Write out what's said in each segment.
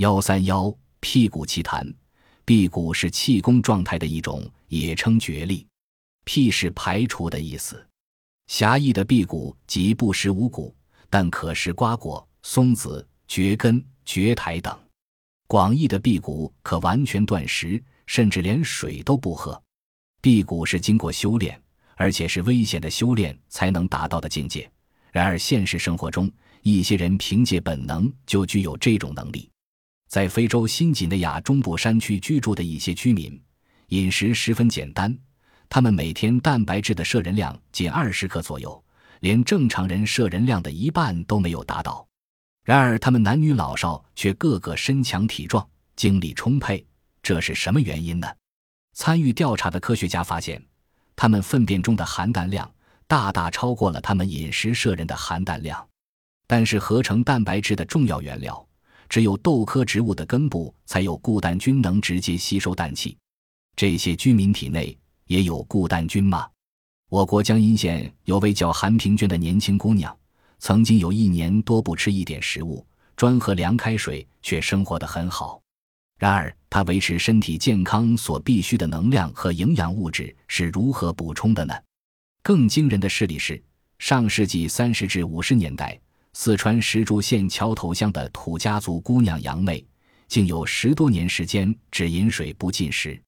幺三幺辟谷奇谈，辟谷是气功状态的一种，也称绝力。辟是排除的意思。狭义的辟谷即不食五谷，但可食瓜果、松子、蕨根、蕨苔等。广义的辟谷可完全断食，甚至连水都不喝。辟谷是经过修炼，而且是危险的修炼才能达到的境界。然而现实生活中，一些人凭借本能就具有这种能力。在非洲新几内亚中部山区居住的一些居民，饮食十分简单。他们每天蛋白质的摄人量仅二十克左右，连正常人摄人量的一半都没有达到。然而，他们男女老少却个个身强体壮，精力充沛。这是什么原因呢？参与调查的科学家发现，他们粪便中的含氮量大大超过了他们饮食摄人的含氮量。但是，合成蛋白质的重要原料，只有豆科植物的根部才有固氮菌能直接吸收氮气。这些居民体内。也有固氮菌吗？我国江阴县有位叫韩平娟的年轻姑娘，曾经有一年多不吃一点食物，专喝凉开水，却生活得很好。然而，她维持身体健康所必需的能量和营养物质是如何补充的呢？更惊人的事例是，上世纪三十至五十年代，四川石柱县桥头乡的土家族姑娘杨妹，竟有十多年时间只饮水不进食。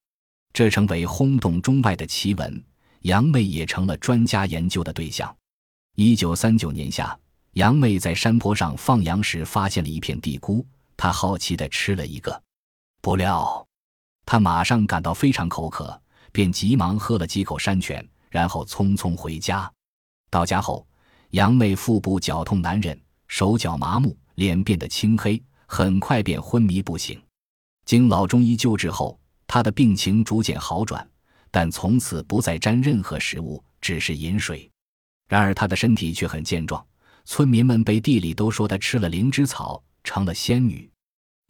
这成为轰动中外的奇闻，杨妹也成了专家研究的对象。一九三九年夏，杨妹在山坡上放羊时发现了一片地菇，她好奇地吃了一个，不料她马上感到非常口渴，便急忙喝了几口山泉，然后匆匆回家。到家后，杨妹腹部绞痛难忍，手脚麻木，脸变得青黑，很快便昏迷不醒。经老中医救治后。她的病情逐渐好转，但从此不再沾任何食物，只是饮水。然而她的身体却很健壮，村民们背地里都说她吃了灵芝草成了仙女。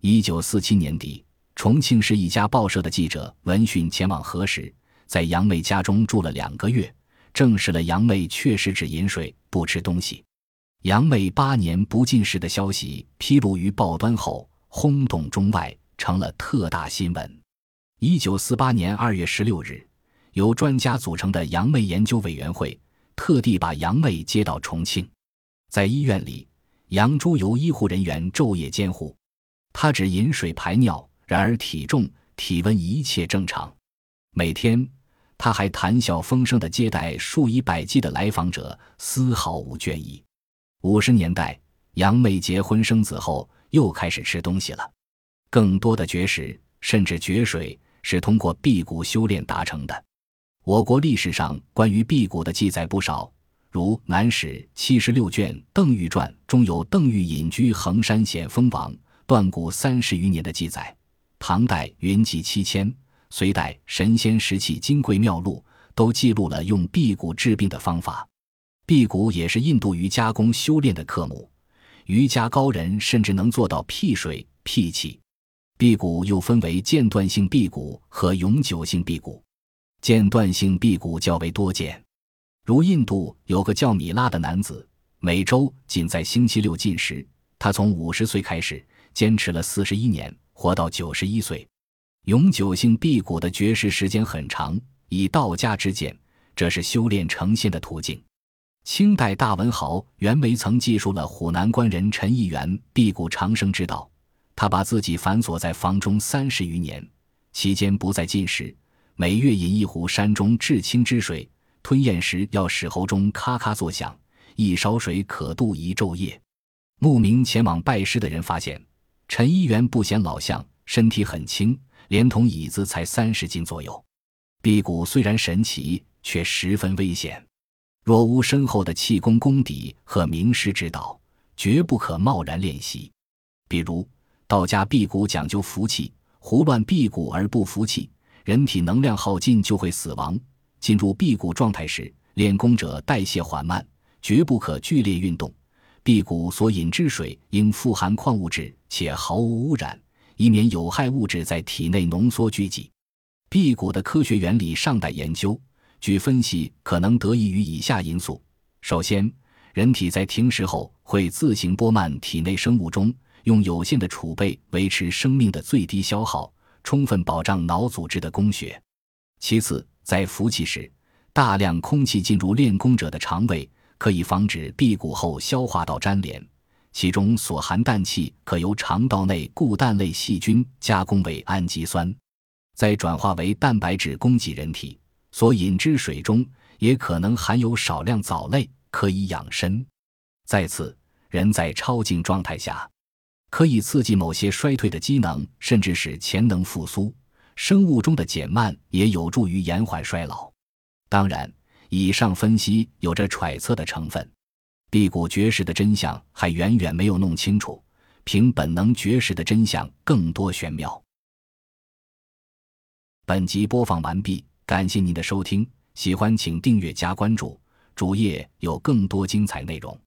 一九四七年底，重庆市一家报社的记者闻讯前往核实，在杨妹家中住了两个月，证实了杨妹确实只饮水不吃东西。杨妹八年不进食的消息披露于报端后，轰动中外，成了特大新闻。一九四八年二月十六日，由专家组成的杨妹研究委员会特地把杨妹接到重庆，在医院里，杨珠由医护人员昼夜监护。她只饮水排尿，然而体重、体温一切正常。每天，他还谈笑风生地接待数以百计的来访者，丝毫无倦意。五十年代，杨妹结婚生子后，又开始吃东西了，更多的绝食，甚至绝水。是通过辟谷修炼达成的。我国历史上关于辟谷的记载不少，如《南史》七十六卷《邓禹传》中有邓禹隐居衡山险峰王断谷三十余年的记载。唐代《云集七千》，隋代《神仙石器金匮妙录》都记录了用辟谷治病的方法。辟谷也是印度瑜伽功修炼的科目，瑜伽高人甚至能做到辟水辟气。辟谷又分为间断性辟谷和永久性辟谷，间断性辟谷较为多见，如印度有个叫米拉的男子，每周仅在星期六进食，他从五十岁开始坚持了四十一年，活到九十一岁。永久性辟谷的绝食时间很长，以道家之见，这是修炼成仙的途径。清代大文豪袁枚曾记述了湖南官人陈义元辟谷长生之道。他把自己反锁在房中三十余年，期间不再进食，每月饮一壶山中至清之水，吞咽时要使喉中咔咔作响，一勺水可度一昼夜。慕名前往拜师的人发现，陈一元不显老相，身体很轻，连同椅子才三十斤左右。辟谷虽然神奇，却十分危险，若无深厚的气功功底和名师指导，绝不可贸然练习。比如。道家辟谷讲究服气，胡乱辟谷而不服气，人体能量耗尽就会死亡。进入辟谷状态时，练功者代谢缓慢，绝不可剧烈运动。辟谷所饮之水应富含矿物质，且毫无污染，以免有害物质在体内浓缩聚集。辟谷的科学原理尚待研究，据分析可能得益于以下因素：首先，人体在停食后会自行拨慢体内生物钟。用有限的储备维持生命的最低消耗，充分保障脑组织的供血。其次，在服气时，大量空气进入练功者的肠胃，可以防止辟谷后消化道粘连，其中所含氮气可由肠道内固氮类细菌加工为氨基酸，再转化为蛋白质供给人体。所饮之水中也可能含有少量藻类，可以养身。再次，人在超静状态下，可以刺激某些衰退的机能，甚至使潜能复苏。生物钟的减慢也有助于延缓衰老。当然，以上分析有着揣测的成分。辟谷绝食的真相还远远没有弄清楚，凭本能绝食的真相更多玄妙。本集播放完毕。感谢您的收听，喜欢请订阅加关注，主页有更多精彩内容。